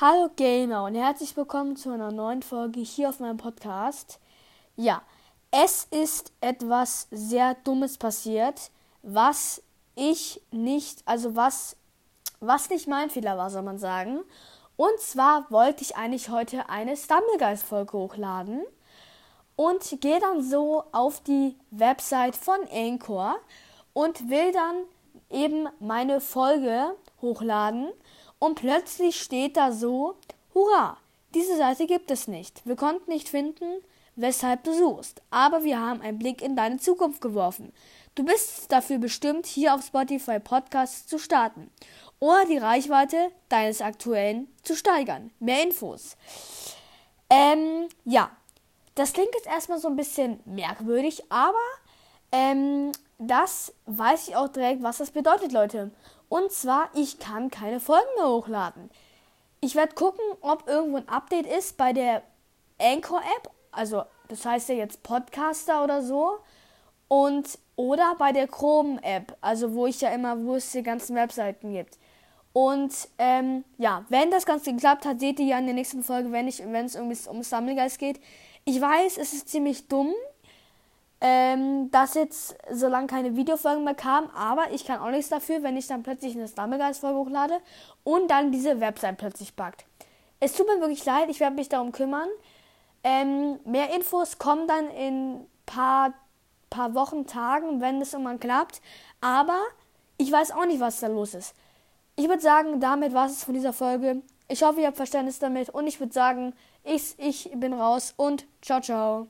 Hallo Gamer und herzlich willkommen zu einer neuen Folge hier auf meinem Podcast. Ja, es ist etwas sehr Dummes passiert, was ich nicht, also was, was nicht mein Fehler war, soll man sagen. Und zwar wollte ich eigentlich heute eine Stumblegeist-Folge hochladen und gehe dann so auf die Website von Anchor und will dann eben meine Folge hochladen und plötzlich steht da so, hurra, diese Seite gibt es nicht. Wir konnten nicht finden, weshalb du suchst. Aber wir haben einen Blick in deine Zukunft geworfen. Du bist dafür bestimmt, hier auf Spotify Podcasts zu starten oder die Reichweite deines aktuellen zu steigern. Mehr Infos. Ähm, ja, das klingt jetzt erstmal so ein bisschen merkwürdig, aber ähm, das weiß ich auch direkt, was das bedeutet, Leute. Und zwar, ich kann keine Folgen mehr hochladen. Ich werde gucken, ob irgendwo ein Update ist bei der Anchor-App. Also, das heißt ja jetzt Podcaster oder so. Und, oder bei der Chrome-App. Also, wo ich ja immer, wo es die ganzen Webseiten gibt. Und, ähm, ja, wenn das Ganze geklappt hat, seht ihr ja in der nächsten Folge, wenn es irgendwie um Sammelgeist geht. Ich weiß, es ist ziemlich dumm, ähm, dass jetzt so lange keine Videofolgen mehr kamen, aber ich kann auch nichts dafür, wenn ich dann plötzlich eine Stumblegeist-Folge hochlade und dann diese Website plötzlich packt. Es tut mir wirklich leid, ich werde mich darum kümmern. Ähm, mehr Infos kommen dann in paar, paar Wochen, Tagen, wenn es irgendwann klappt. Aber ich weiß auch nicht, was da los ist. Ich würde sagen, damit war es von dieser Folge. Ich hoffe, ihr habt Verständnis damit und ich würde sagen, ich, ich bin raus und ciao, ciao.